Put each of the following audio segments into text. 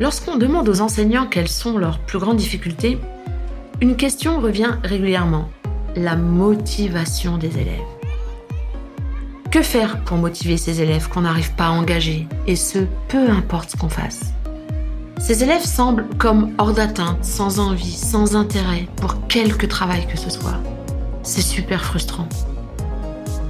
Lorsqu'on demande aux enseignants quelles sont leurs plus grandes difficultés, une question revient régulièrement, la motivation des élèves. Que faire pour motiver ces élèves qu'on n'arrive pas à engager, et ce, peu importe ce qu'on fasse? Ces élèves semblent comme hors d'atteinte, sans envie, sans intérêt pour quelque travail que ce soit. C'est super frustrant.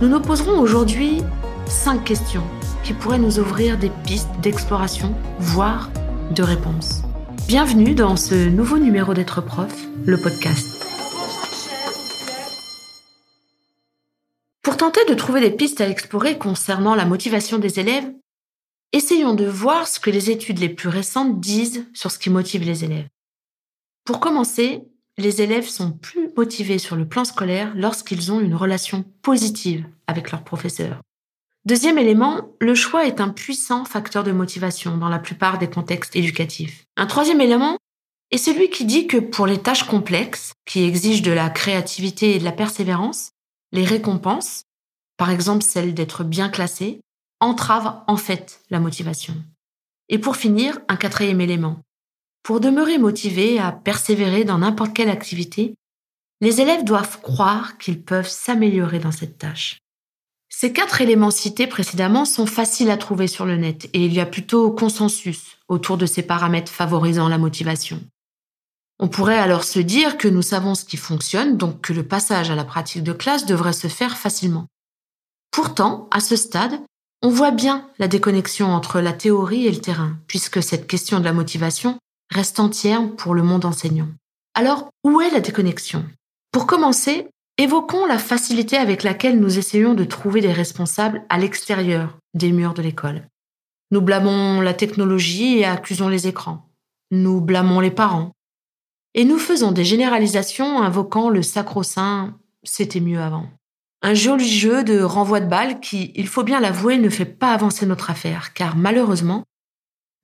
Nous nous poserons aujourd'hui cinq questions qui pourraient nous ouvrir des pistes d'exploration, voire de réponses. Bienvenue dans ce nouveau numéro d'être prof, le podcast. Pour tenter de trouver des pistes à explorer concernant la motivation des élèves, essayons de voir ce que les études les plus récentes disent sur ce qui motive les élèves. Pour commencer, les élèves sont plus motivés sur le plan scolaire lorsqu'ils ont une relation positive avec leur professeur. Deuxième élément, le choix est un puissant facteur de motivation dans la plupart des contextes éducatifs. Un troisième élément est celui qui dit que pour les tâches complexes, qui exigent de la créativité et de la persévérance, les récompenses, par exemple celle d'être bien classé, entravent en fait la motivation. Et pour finir, un quatrième élément. Pour demeurer motivé à persévérer dans n'importe quelle activité, les élèves doivent croire qu'ils peuvent s'améliorer dans cette tâche. Ces quatre éléments cités précédemment sont faciles à trouver sur le net et il y a plutôt consensus autour de ces paramètres favorisant la motivation. On pourrait alors se dire que nous savons ce qui fonctionne, donc que le passage à la pratique de classe devrait se faire facilement. Pourtant, à ce stade, on voit bien la déconnexion entre la théorie et le terrain, puisque cette question de la motivation reste entière pour le monde enseignant. Alors, où est la déconnexion? Pour commencer, Évoquons la facilité avec laquelle nous essayons de trouver des responsables à l'extérieur des murs de l'école. Nous blâmons la technologie et accusons les écrans. Nous blâmons les parents. Et nous faisons des généralisations invoquant le sacro-saint c'était mieux avant. Un joli jeu de renvoi de balles qui, il faut bien l'avouer, ne fait pas avancer notre affaire, car malheureusement,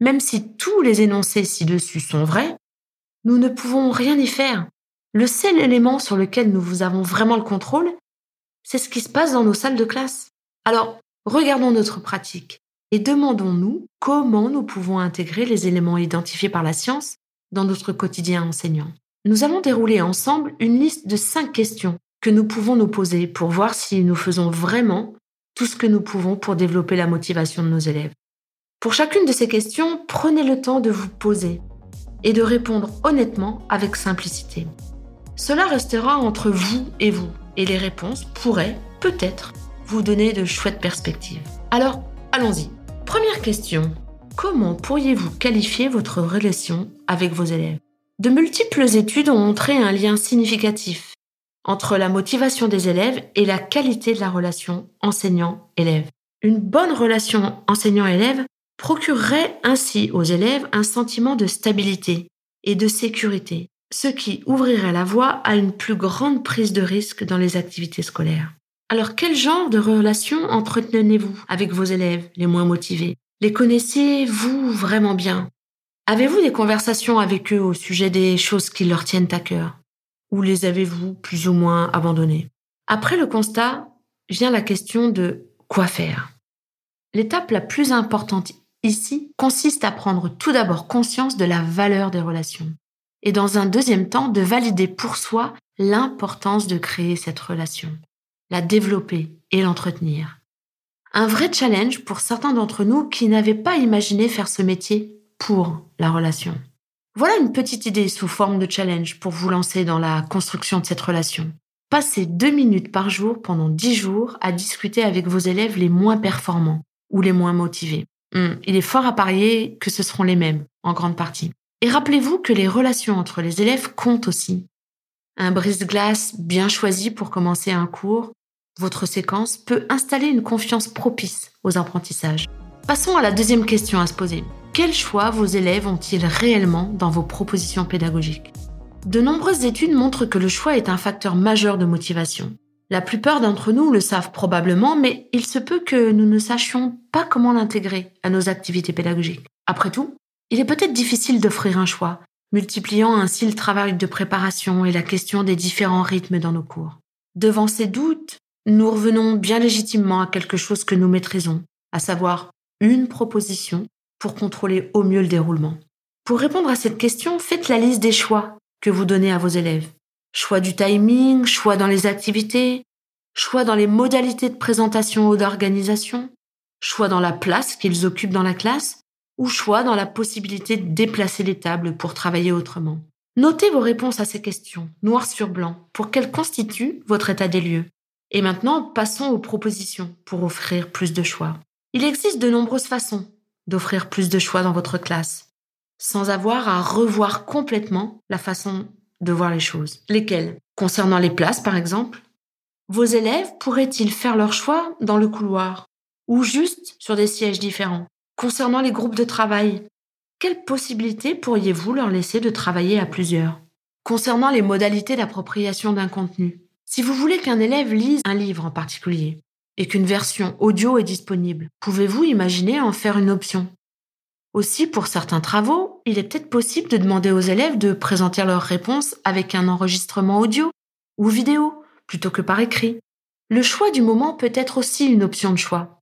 même si tous les énoncés ci-dessus sont vrais, nous ne pouvons rien y faire. Le seul élément sur lequel nous vous avons vraiment le contrôle, c'est ce qui se passe dans nos salles de classe. Alors, regardons notre pratique et demandons-nous comment nous pouvons intégrer les éléments identifiés par la science dans notre quotidien enseignant. Nous allons dérouler ensemble une liste de cinq questions que nous pouvons nous poser pour voir si nous faisons vraiment tout ce que nous pouvons pour développer la motivation de nos élèves. Pour chacune de ces questions, prenez le temps de vous poser et de répondre honnêtement avec simplicité. Cela restera entre vous et vous, et les réponses pourraient, peut-être, vous donner de chouettes perspectives. Alors, allons-y. Première question. Comment pourriez-vous qualifier votre relation avec vos élèves? De multiples études ont montré un lien significatif entre la motivation des élèves et la qualité de la relation enseignant-élève. Une bonne relation enseignant-élève procurerait ainsi aux élèves un sentiment de stabilité et de sécurité, ce qui ouvrirait la voie à une plus grande prise de risque dans les activités scolaires. Alors quel genre de relations entretenez-vous avec vos élèves les moins motivés? Les connaissez-vous vraiment bien? Avez-vous des conversations avec eux au sujet des choses qui leur tiennent à cœur? Ou les avez-vous plus ou moins abandonnés Après le constat, vient la question de quoi faire. L'étape la plus importante ici consiste à prendre tout d'abord conscience de la valeur des relations et dans un deuxième temps de valider pour soi l'importance de créer cette relation, la développer et l'entretenir. Un vrai challenge pour certains d'entre nous qui n'avaient pas imaginé faire ce métier pour la relation. Voilà une petite idée sous forme de challenge pour vous lancer dans la construction de cette relation. Passez deux minutes par jour pendant dix jours à discuter avec vos élèves les moins performants ou les moins motivés. Hmm, il est fort à parier que ce seront les mêmes, en grande partie. Et rappelez-vous que les relations entre les élèves comptent aussi. Un brise-glace bien choisi pour commencer un cours, votre séquence peut installer une confiance propice aux apprentissages. Passons à la deuxième question à se poser. Quel choix vos élèves ont-ils réellement dans vos propositions pédagogiques? De nombreuses études montrent que le choix est un facteur majeur de motivation. La plupart d'entre nous le savent probablement, mais il se peut que nous ne sachions pas comment l'intégrer à nos activités pédagogiques. Après tout, il est peut-être difficile d'offrir un choix, multipliant ainsi le travail de préparation et la question des différents rythmes dans nos cours. Devant ces doutes, nous revenons bien légitimement à quelque chose que nous maîtrisons, à savoir une proposition pour contrôler au mieux le déroulement. Pour répondre à cette question, faites la liste des choix que vous donnez à vos élèves. Choix du timing, choix dans les activités, choix dans les modalités de présentation ou d'organisation, choix dans la place qu'ils occupent dans la classe, ou choix dans la possibilité de déplacer les tables pour travailler autrement. Notez vos réponses à ces questions, noir sur blanc, pour qu'elles constituent votre état des lieux. Et maintenant, passons aux propositions pour offrir plus de choix. Il existe de nombreuses façons d'offrir plus de choix dans votre classe, sans avoir à revoir complètement la façon de voir les choses. Lesquelles? Concernant les places, par exemple, vos élèves pourraient-ils faire leur choix dans le couloir ou juste sur des sièges différents? Concernant les groupes de travail, quelles possibilités pourriez-vous leur laisser de travailler à plusieurs? Concernant les modalités d'appropriation d'un contenu, si vous voulez qu'un élève lise un livre en particulier et qu'une version audio est disponible, pouvez-vous imaginer en faire une option? Aussi, pour certains travaux, il est peut-être possible de demander aux élèves de présenter leurs réponses avec un enregistrement audio ou vidéo plutôt que par écrit. Le choix du moment peut être aussi une option de choix.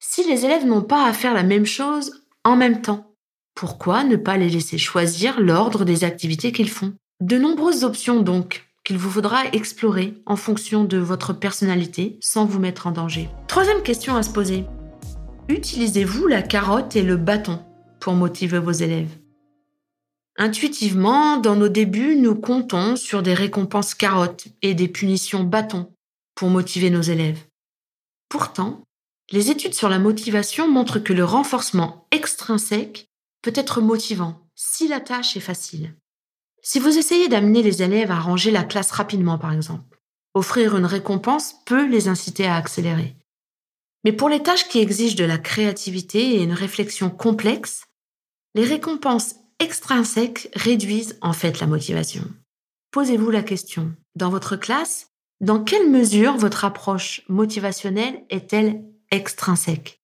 Si les élèves n'ont pas à faire la même chose en même temps, pourquoi ne pas les laisser choisir l'ordre des activités qu'ils font? De nombreuses options donc qu'il vous faudra explorer en fonction de votre personnalité sans vous mettre en danger. Troisième question à se poser. Utilisez-vous la carotte et le bâton pour motiver vos élèves? Intuitivement, dans nos débuts, nous comptons sur des récompenses carottes et des punitions bâtons pour motiver nos élèves. Pourtant, les études sur la motivation montrent que le renforcement extrinsèque peut être motivant si la tâche est facile. Si vous essayez d'amener les élèves à ranger la classe rapidement, par exemple, offrir une récompense peut les inciter à accélérer. Mais pour les tâches qui exigent de la créativité et une réflexion complexe, les récompenses extrinsèques réduisent en fait la motivation. Posez-vous la question, dans votre classe, dans quelle mesure votre approche motivationnelle est-elle extrinsèque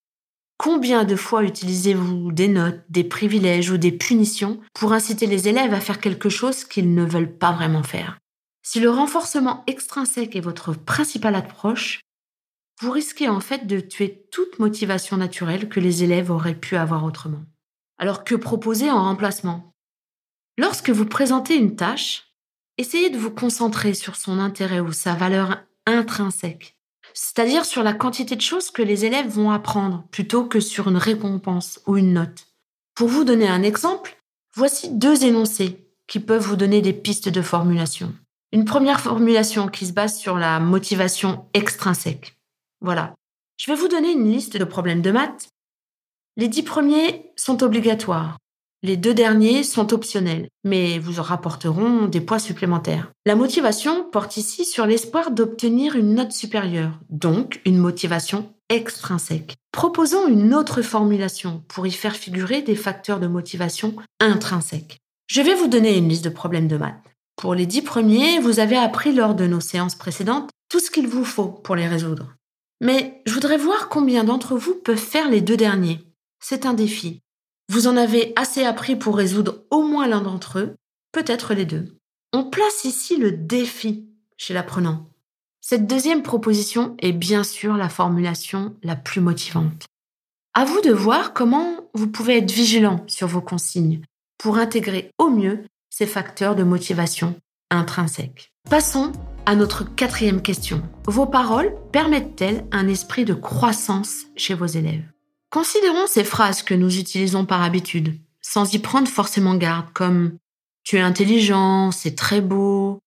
Combien de fois utilisez-vous des notes, des privilèges ou des punitions pour inciter les élèves à faire quelque chose qu'ils ne veulent pas vraiment faire? Si le renforcement extrinsèque est votre principale approche, vous risquez en fait de tuer toute motivation naturelle que les élèves auraient pu avoir autrement. Alors que proposer en remplacement? Lorsque vous présentez une tâche, essayez de vous concentrer sur son intérêt ou sa valeur intrinsèque, c'est-à-dire sur la quantité de choses que les élèves vont apprendre plutôt que sur une récompense ou une note. Pour vous donner un exemple, voici deux énoncés qui peuvent vous donner des pistes de formulation. Une première formulation qui se base sur la motivation extrinsèque. Voilà. Je vais vous donner une liste de problèmes de maths les dix premiers sont obligatoires. Les deux derniers sont optionnels, mais vous en rapporteront des points supplémentaires. La motivation porte ici sur l'espoir d'obtenir une note supérieure, donc une motivation extrinsèque. Proposons une autre formulation pour y faire figurer des facteurs de motivation intrinsèques. Je vais vous donner une liste de problèmes de maths. Pour les dix premiers, vous avez appris lors de nos séances précédentes tout ce qu'il vous faut pour les résoudre. Mais je voudrais voir combien d'entre vous peuvent faire les deux derniers c'est un défi. Vous en avez assez appris pour résoudre au moins l'un d'entre eux, peut-être les deux. On place ici le défi chez l'apprenant. Cette deuxième proposition est bien sûr la formulation la plus motivante. À vous de voir comment vous pouvez être vigilant sur vos consignes pour intégrer au mieux ces facteurs de motivation intrinsèques. Passons à notre quatrième question. Vos paroles permettent-elles un esprit de croissance chez vos élèves? Considérons ces phrases que nous utilisons par habitude, sans y prendre forcément garde, comme tu es intelligent, c'est très beau.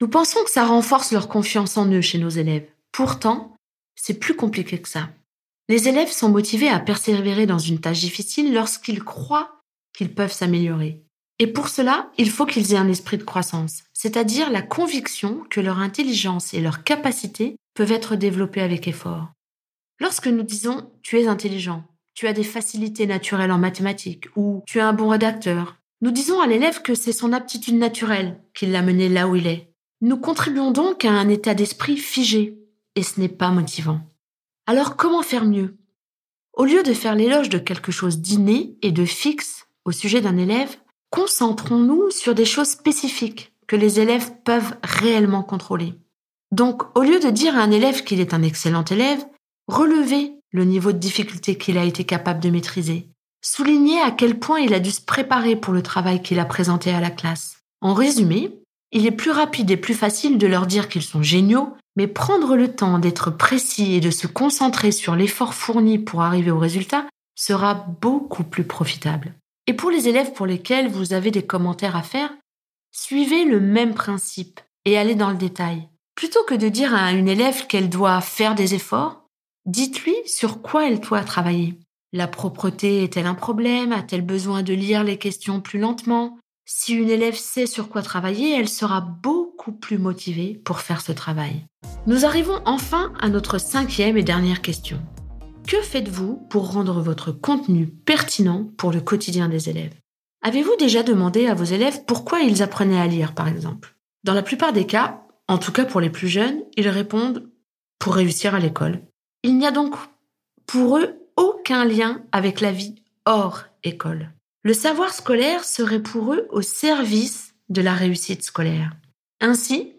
Nous pensons que ça renforce leur confiance en eux chez nos élèves. Pourtant, c'est plus compliqué que ça. Les élèves sont motivés à persévérer dans une tâche difficile lorsqu'ils croient qu'ils peuvent s'améliorer. Et pour cela, il faut qu'ils aient un esprit de croissance, c'est-à-dire la conviction que leur intelligence et leur capacité peuvent être développées avec effort. Lorsque nous disons tu es intelligent, tu as des facilités naturelles en mathématiques ou tu es un bon rédacteur, nous disons à l'élève que c'est son aptitude naturelle qui l'a mené là où il est. Nous contribuons donc à un état d'esprit figé et ce n'est pas motivant. Alors comment faire mieux? Au lieu de faire l'éloge de quelque chose d'inné et de fixe au sujet d'un élève, concentrons-nous sur des choses spécifiques que les élèves peuvent réellement contrôler. Donc, au lieu de dire à un élève qu'il est un excellent élève, relever le niveau de difficulté qu'il a été capable de maîtriser. Soulignez à quel point il a dû se préparer pour le travail qu'il a présenté à la classe. En résumé, il est plus rapide et plus facile de leur dire qu'ils sont géniaux, mais prendre le temps d'être précis et de se concentrer sur l'effort fourni pour arriver au résultat sera beaucoup plus profitable. Et pour les élèves pour lesquels vous avez des commentaires à faire, suivez le même principe et allez dans le détail. Plutôt que de dire à une élève qu'elle doit faire des efforts, dites-lui sur quoi elle doit travailler. La propreté est-elle un problème? A-t-elle besoin de lire les questions plus lentement? Si une élève sait sur quoi travailler, elle sera beaucoup plus motivée pour faire ce travail. Nous arrivons enfin à notre cinquième et dernière question. Que faites-vous pour rendre votre contenu pertinent pour le quotidien des élèves? Avez-vous déjà demandé à vos élèves pourquoi ils apprenaient à lire, par exemple? Dans la plupart des cas, en tout cas pour les plus jeunes, ils répondent pour réussir à l'école. Il n'y a donc pour eux aucun lien avec la vie hors école. Le savoir scolaire serait pour eux au service de la réussite scolaire. Ainsi,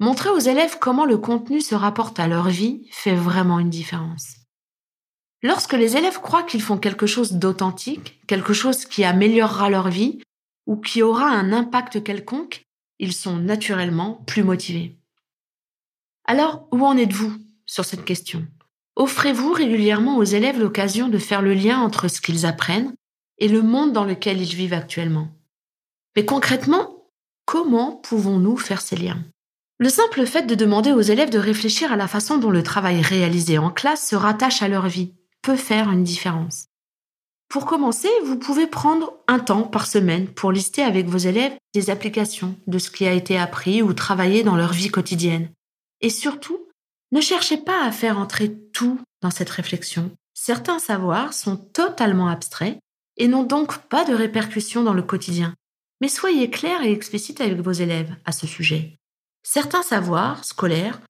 montrer aux élèves comment le contenu se rapporte à leur vie fait vraiment une différence. Lorsque les élèves croient qu'ils font quelque chose d'authentique, quelque chose qui améliorera leur vie ou qui aura un impact quelconque, ils sont naturellement plus motivés. Alors, où en êtes-vous sur cette question? Offrez-vous régulièrement aux élèves l'occasion de faire le lien entre ce qu'ils apprennent et le monde dans lequel ils vivent actuellement Mais concrètement, comment pouvons-nous faire ces liens? Le simple fait de demander aux élèves de réfléchir à la façon dont le travail réalisé en classe se rattache à leur vie peut faire une différence. Pour commencer, vous pouvez prendre un temps par semaine pour lister avec vos élèves des applications de ce qui a été appris ou travaillé dans leur vie quotidienne. Et surtout, ne cherchez pas à faire entrer tout dans cette réflexion. Certains savoirs sont totalement abstraits et n'ont donc pas de répercussions dans le quotidien. Mais soyez clair et explicite avec vos élèves à ce sujet. Certains savoirs scolaires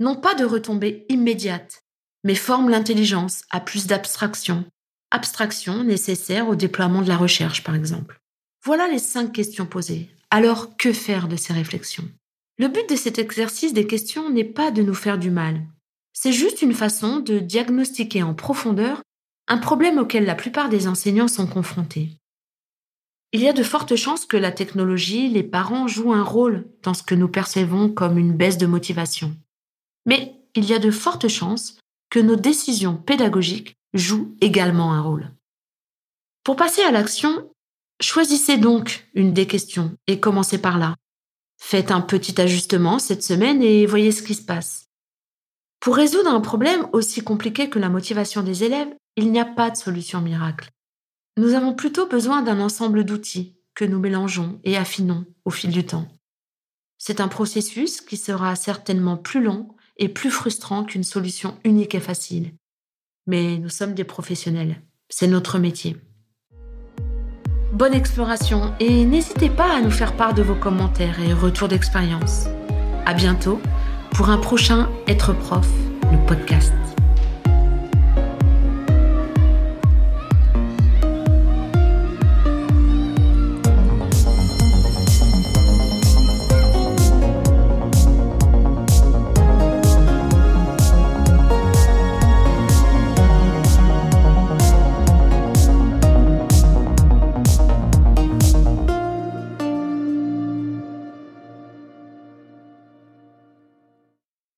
n'ont pas de retombées immédiates, mais forment l'intelligence à plus d'abstraction. Abstraction nécessaire au déploiement de la recherche, par exemple. Voilà les cinq questions posées. Alors, que faire de ces réflexions? Le but de cet exercice des questions n'est pas de nous faire du mal. C'est juste une façon de diagnostiquer en profondeur un problème auquel la plupart des enseignants sont confrontés. Il y a de fortes chances que la technologie, les parents jouent un rôle dans ce que nous percevons comme une baisse de motivation. Mais il y a de fortes chances que nos décisions pédagogiques jouent également un rôle. Pour passer à l'action, choisissez donc une des questions et commencez par là. Faites un petit ajustement cette semaine et voyez ce qui se passe. Pour résoudre un problème aussi compliqué que la motivation des élèves, il n'y a pas de solution miracle. Nous avons plutôt besoin d'un ensemble d'outils que nous mélangeons et affinons au fil du temps. C'est un processus qui sera certainement plus long et plus frustrant qu'une solution unique et facile. Mais nous sommes des professionnels, c'est notre métier bonne exploration et n'hésitez pas à nous faire part de vos commentaires et retours d'expérience. À bientôt pour un prochain Être prof, le podcast.